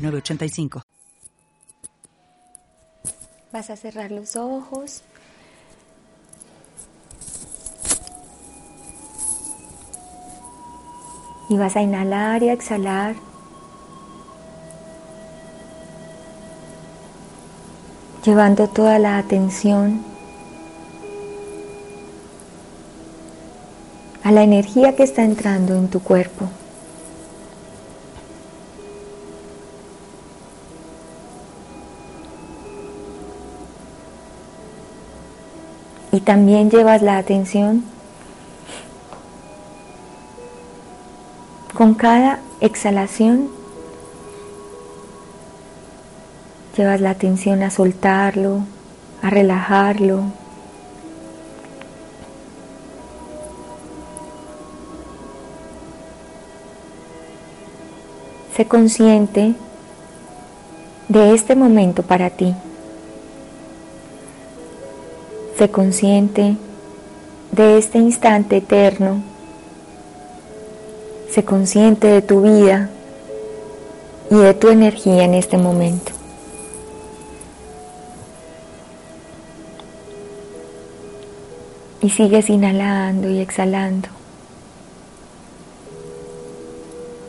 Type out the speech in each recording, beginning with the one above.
906985. Vas a cerrar los ojos. Y vas a inhalar y a exhalar. Llevando toda la atención a la energía que está entrando en tu cuerpo. Y también llevas la atención con cada exhalación. Llevas la atención a soltarlo, a relajarlo. Sé consciente de este momento para ti. Sé consciente de este instante eterno. Sé consciente de tu vida y de tu energía en este momento. Y sigues inhalando y exhalando.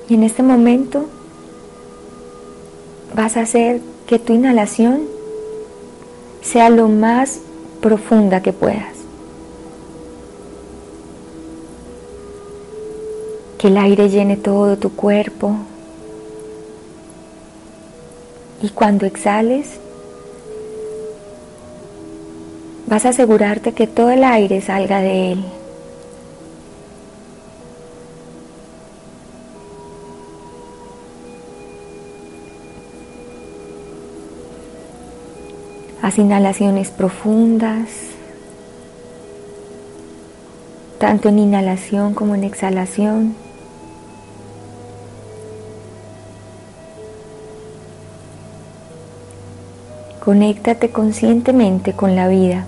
Y en este momento vas a hacer que tu inhalación sea lo más profunda que puedas. Que el aire llene todo tu cuerpo. Y cuando exhales, vas a asegurarte que todo el aire salga de él. Haz inhalaciones profundas, tanto en inhalación como en exhalación. Conéctate conscientemente con la vida.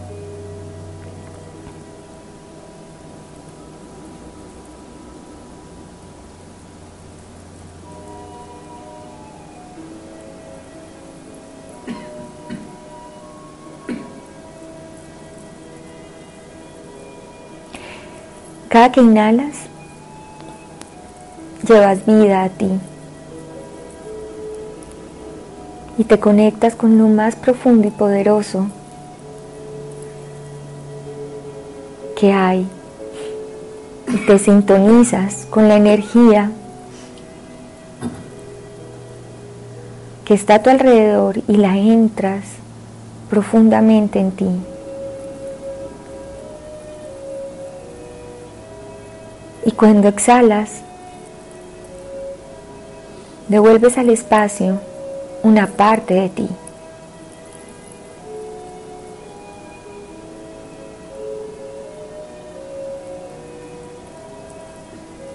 Que inhalas, llevas vida a ti y te conectas con lo más profundo y poderoso que hay y te sintonizas con la energía que está a tu alrededor y la entras profundamente en ti. Y cuando exhalas, devuelves al espacio una parte de ti.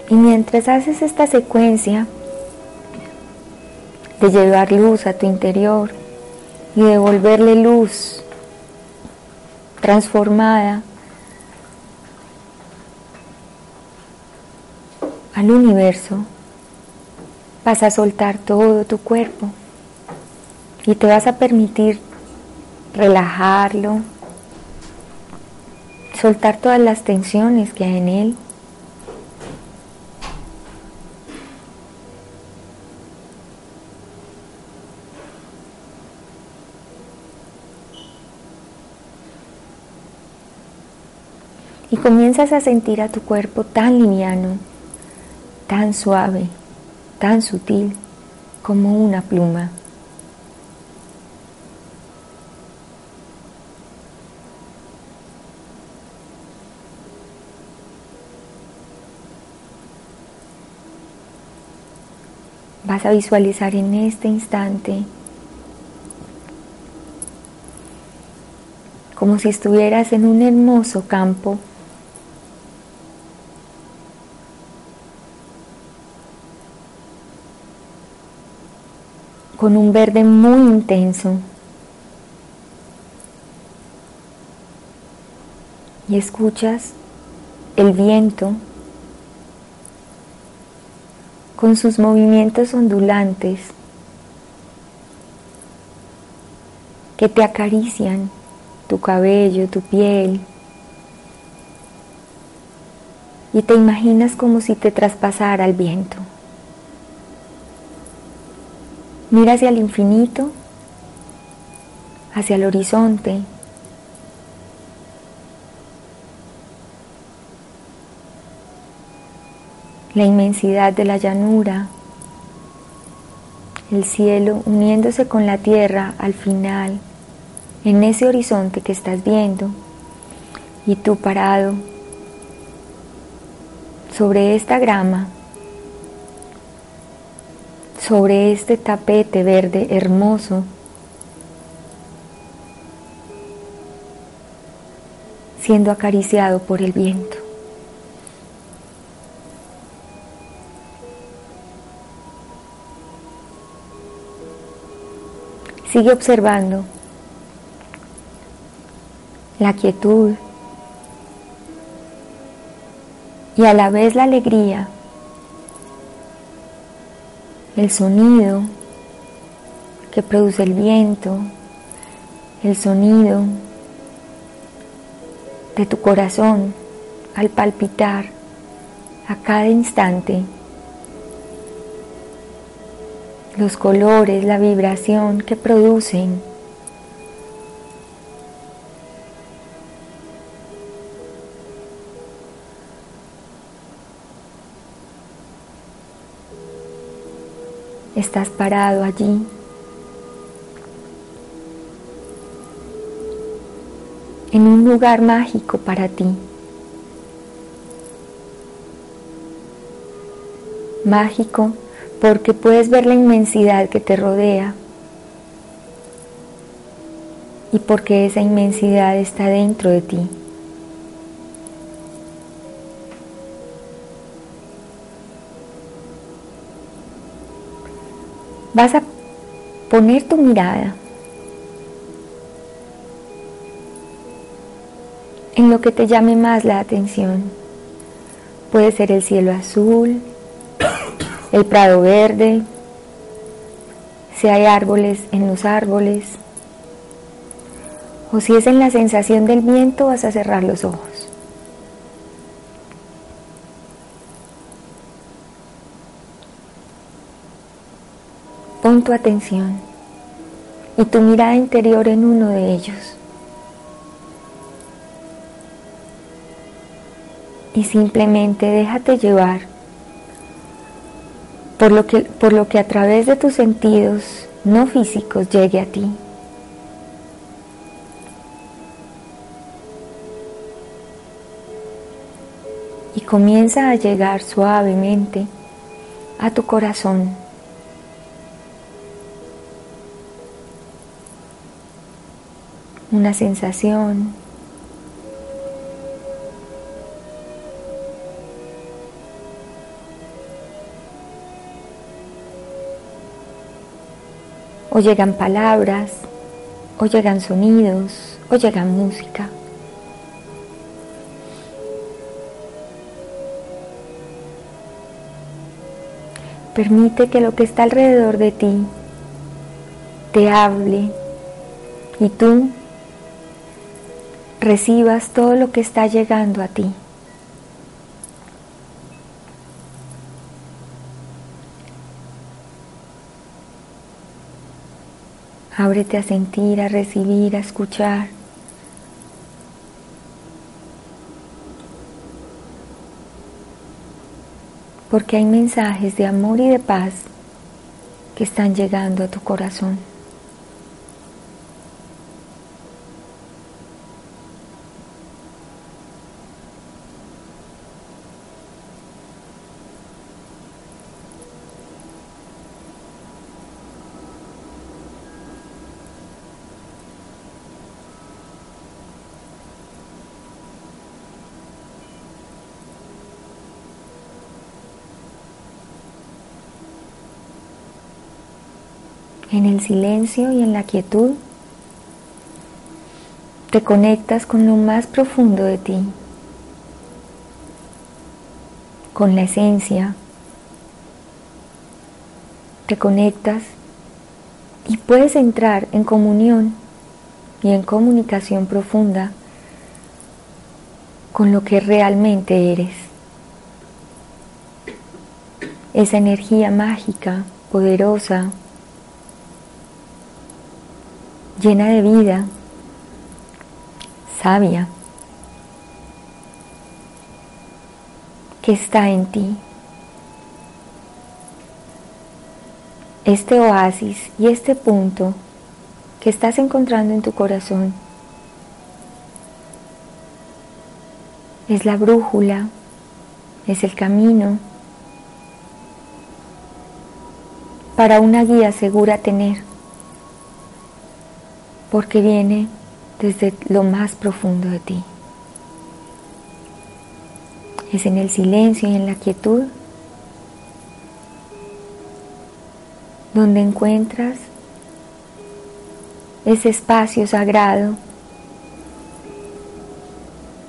Y mientras haces esta secuencia de llevar luz a tu interior y devolverle luz transformada al universo, vas a soltar todo tu cuerpo y te vas a permitir relajarlo, soltar todas las tensiones que hay en él. Y comienzas a sentir a tu cuerpo tan liviano tan suave, tan sutil como una pluma. Vas a visualizar en este instante como si estuvieras en un hermoso campo con un verde muy intenso. Y escuchas el viento con sus movimientos ondulantes que te acarician tu cabello, tu piel, y te imaginas como si te traspasara el viento. Mira hacia el infinito, hacia el horizonte. La inmensidad de la llanura, el cielo uniéndose con la tierra al final, en ese horizonte que estás viendo, y tú parado sobre esta grama sobre este tapete verde hermoso, siendo acariciado por el viento. Sigue observando la quietud y a la vez la alegría el sonido que produce el viento, el sonido de tu corazón al palpitar a cada instante, los colores, la vibración que producen Estás parado allí. En un lugar mágico para ti. Mágico porque puedes ver la inmensidad que te rodea y porque esa inmensidad está dentro de ti. Vas a poner tu mirada en lo que te llame más la atención. Puede ser el cielo azul, el prado verde, si hay árboles en los árboles, o si es en la sensación del viento vas a cerrar los ojos. Pon tu atención y tu mirada interior en uno de ellos. Y simplemente déjate llevar por lo que, por lo que a través de tus sentidos no físicos llegue a ti. Y comienza a llegar suavemente a tu corazón. Una sensación. O llegan palabras, o llegan sonidos, o llegan música. Permite que lo que está alrededor de ti te hable y tú recibas todo lo que está llegando a ti. Ábrete a sentir, a recibir, a escuchar. Porque hay mensajes de amor y de paz que están llegando a tu corazón. En el silencio y en la quietud te conectas con lo más profundo de ti, con la esencia. Te conectas y puedes entrar en comunión y en comunicación profunda con lo que realmente eres. Esa energía mágica, poderosa, llena de vida, sabia, que está en ti. Este oasis y este punto que estás encontrando en tu corazón es la brújula, es el camino para una guía segura tener, porque viene desde lo más profundo de ti. Es en el silencio y en la quietud donde encuentras ese espacio sagrado,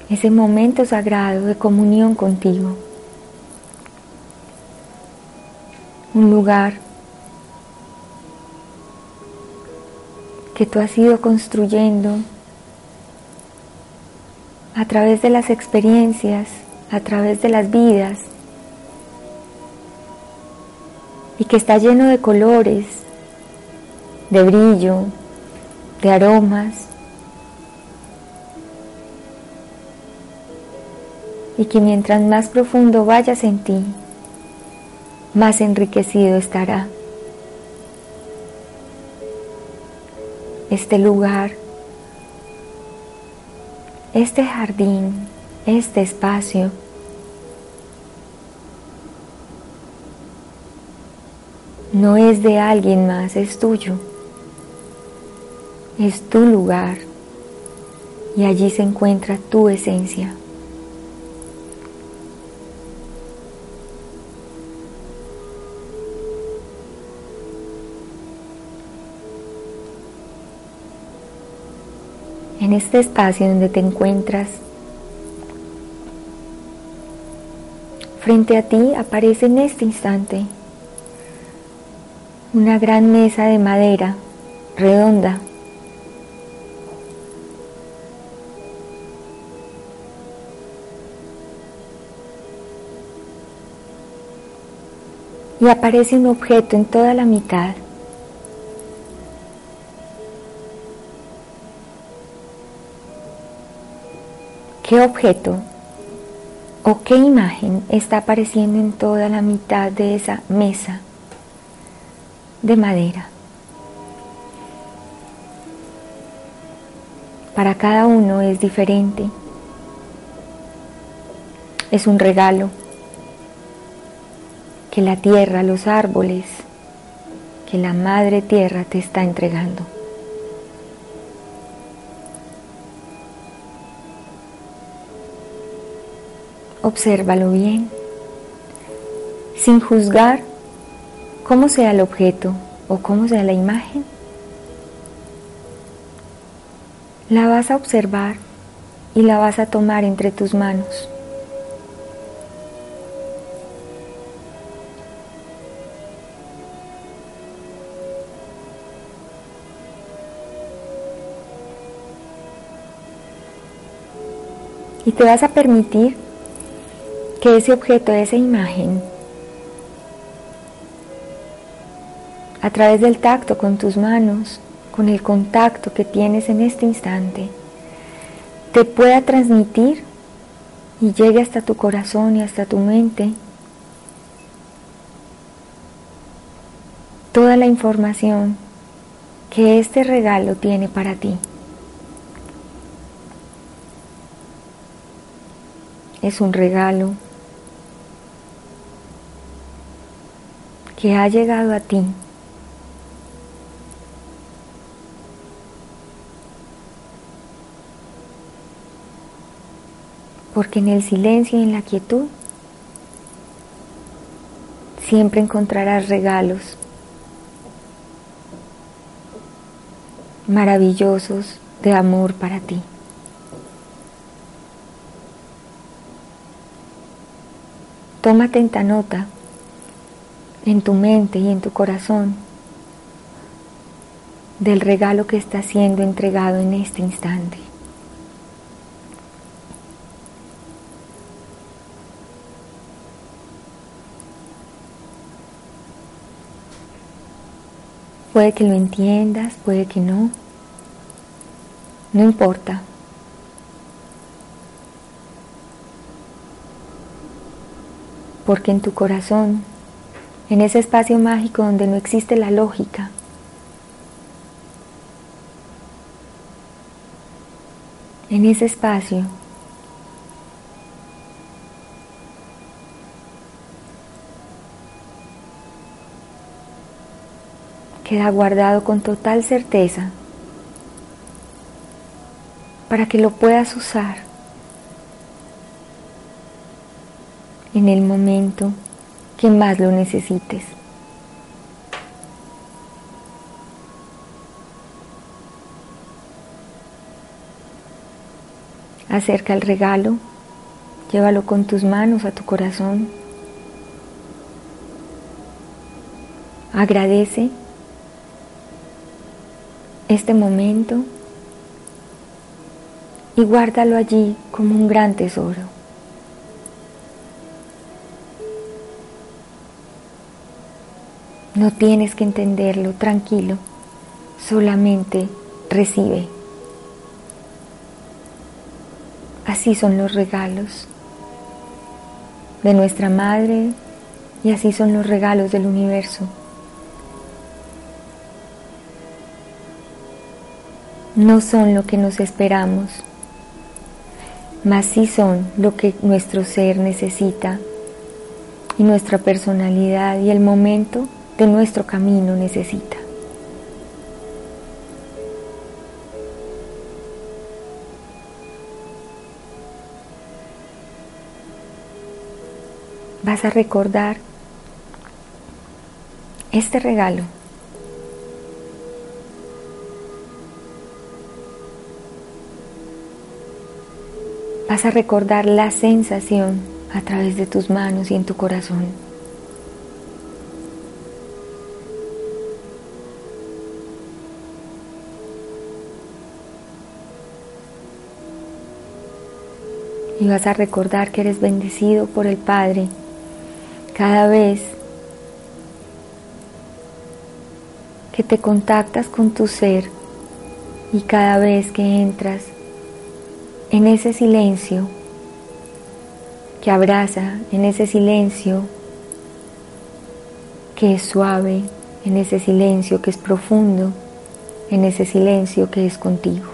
ese momento sagrado de comunión contigo. Un lugar que tú has ido construyendo a través de las experiencias, a través de las vidas, y que está lleno de colores, de brillo, de aromas, y que mientras más profundo vayas en ti, más enriquecido estará. Este lugar este jardín, este espacio, no es de alguien más, es tuyo. Es tu lugar y allí se encuentra tu esencia. En este espacio donde te encuentras, frente a ti aparece en este instante una gran mesa de madera redonda. Y aparece un objeto en toda la mitad. ¿Qué objeto o qué imagen está apareciendo en toda la mitad de esa mesa de madera? Para cada uno es diferente. Es un regalo que la tierra, los árboles, que la madre tierra te está entregando. Obsérvalo bien, sin juzgar cómo sea el objeto o cómo sea la imagen. La vas a observar y la vas a tomar entre tus manos. Y te vas a permitir que ese objeto, esa imagen, a través del tacto con tus manos, con el contacto que tienes en este instante, te pueda transmitir y llegue hasta tu corazón y hasta tu mente toda la información que este regalo tiene para ti. Es un regalo que ha llegado a ti. Porque en el silencio y en la quietud siempre encontrarás regalos. maravillosos de amor para ti. Toma atenta nota en tu mente y en tu corazón del regalo que está siendo entregado en este instante. Puede que lo entiendas, puede que no. No importa. Porque en tu corazón, en ese espacio mágico donde no existe la lógica, en ese espacio. Queda guardado con total certeza para que lo puedas usar en el momento que más lo necesites. Acerca el regalo, llévalo con tus manos a tu corazón. Agradece este momento y guárdalo allí como un gran tesoro. No tienes que entenderlo, tranquilo, solamente recibe. Así son los regalos de nuestra Madre y así son los regalos del universo. no son lo que nos esperamos, mas sí son lo que nuestro ser necesita y nuestra personalidad y el momento de nuestro camino necesita. Vas a recordar este regalo Vas a recordar la sensación a través de tus manos y en tu corazón. Y vas a recordar que eres bendecido por el Padre cada vez que te contactas con tu ser y cada vez que entras en ese silencio que abraza, en ese silencio que es suave, en ese silencio que es profundo, en ese silencio que es contigo.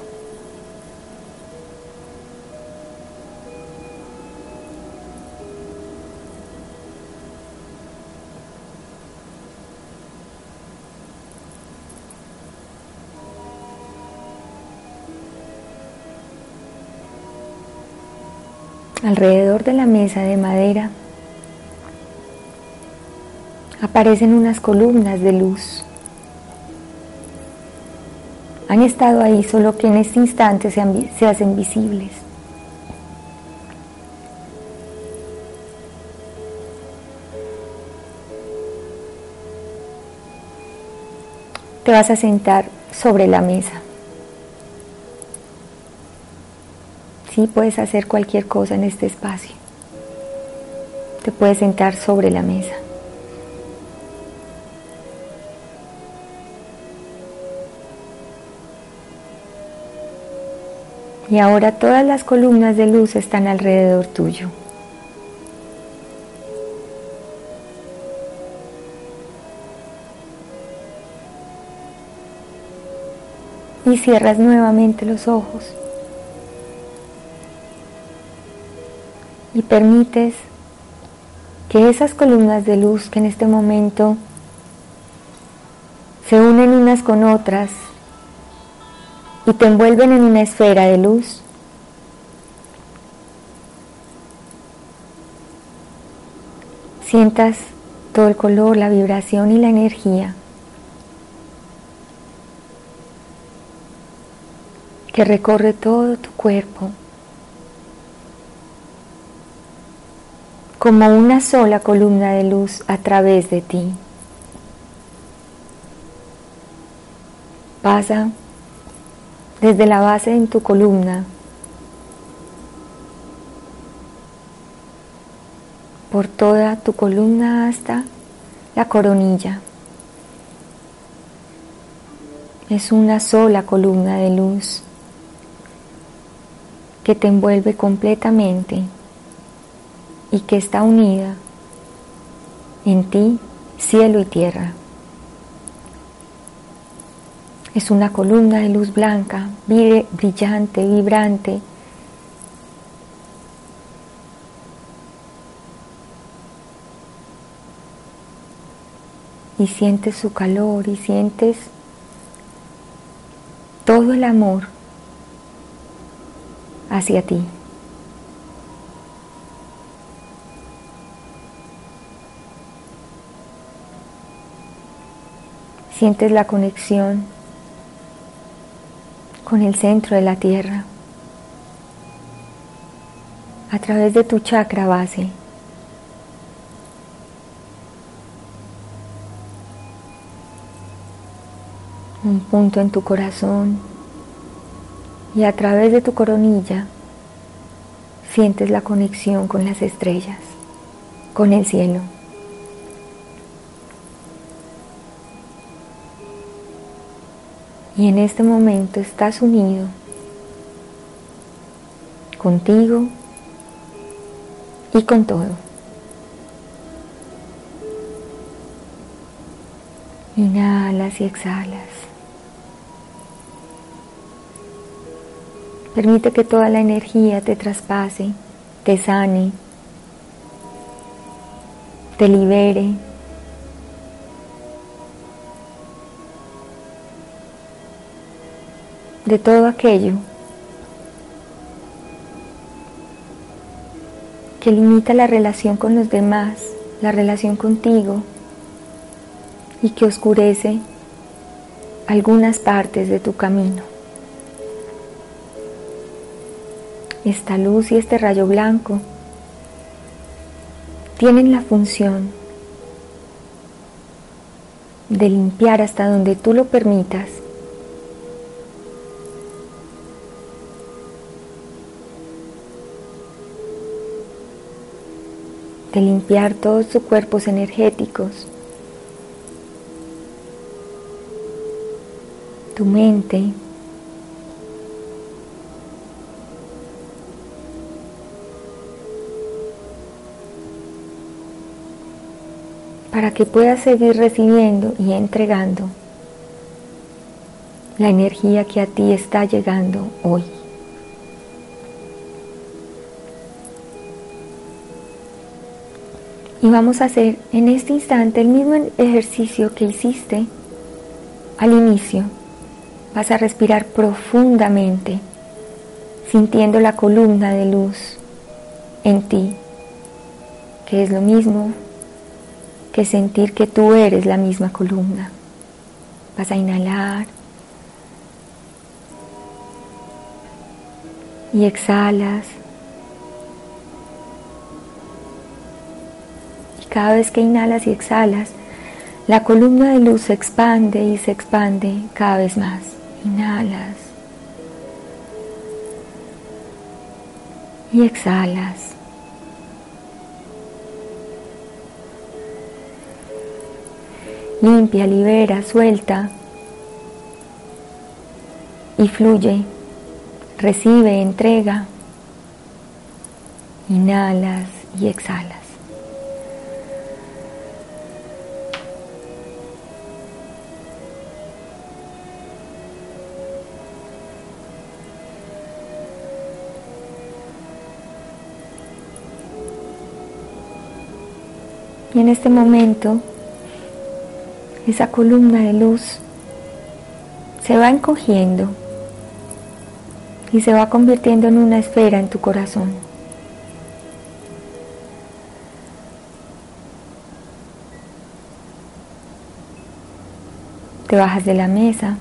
De la mesa de madera aparecen unas columnas de luz. Han estado ahí solo que en este instante se, se hacen visibles. Te vas a sentar sobre la mesa. Sí puedes hacer cualquier cosa en este espacio. Te puedes sentar sobre la mesa. Y ahora todas las columnas de luz están alrededor tuyo. Y cierras nuevamente los ojos. Y permites que esas columnas de luz que en este momento se unen unas con otras y te envuelven en una esfera de luz, sientas todo el color, la vibración y la energía que recorre todo tu cuerpo como una sola columna de luz a través de ti. Pasa desde la base de tu columna por toda tu columna hasta la coronilla. Es una sola columna de luz que te envuelve completamente y que está unida en ti, cielo y tierra. Es una columna de luz blanca, brillante, vibrante. Y sientes su calor y sientes todo el amor hacia ti. Sientes la conexión con el centro de la tierra a través de tu chakra base. Un punto en tu corazón y a través de tu coronilla sientes la conexión con las estrellas, con el cielo. Y en este momento estás unido contigo y con todo. Inhalas y exhalas. Permite que toda la energía te traspase, te sane, te libere. De todo aquello que limita la relación con los demás, la relación contigo y que oscurece algunas partes de tu camino. Esta luz y este rayo blanco tienen la función de limpiar hasta donde tú lo permitas de limpiar todos tus cuerpos energéticos, tu mente, para que puedas seguir recibiendo y entregando la energía que a ti está llegando hoy. Y vamos a hacer en este instante el mismo ejercicio que hiciste al inicio. Vas a respirar profundamente, sintiendo la columna de luz en ti, que es lo mismo que sentir que tú eres la misma columna. Vas a inhalar y exhalas Cada vez que inhalas y exhalas, la columna de luz se expande y se expande cada vez más. Inhalas y exhalas. Limpia, libera, suelta y fluye. Recibe, entrega. Inhalas y exhalas. Y en este momento, esa columna de luz se va encogiendo y se va convirtiendo en una esfera en tu corazón. Te bajas de la mesa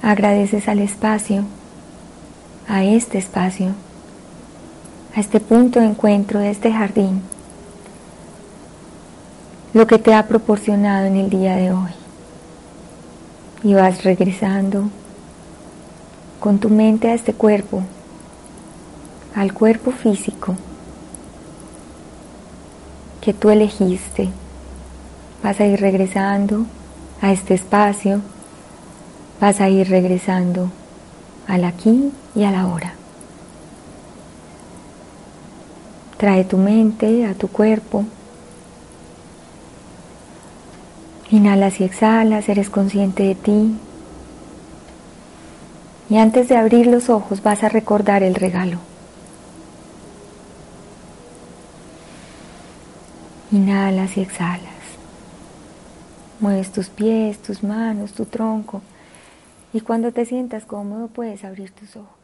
Agradeces al espacio, a este espacio, a este punto de encuentro de este jardín, lo que te ha proporcionado en el día de hoy. Y vas regresando con tu mente a este cuerpo, al cuerpo físico que tú elegiste. Vas a ir regresando a este espacio, vas a ir regresando al aquí y a la hora. Trae tu mente a tu cuerpo. Inhalas y exhalas, eres consciente de ti. Y antes de abrir los ojos vas a recordar el regalo. Inhalas y exhalas. Mueves tus pies, tus manos, tu tronco. Y cuando te sientas cómodo puedes abrir tus ojos.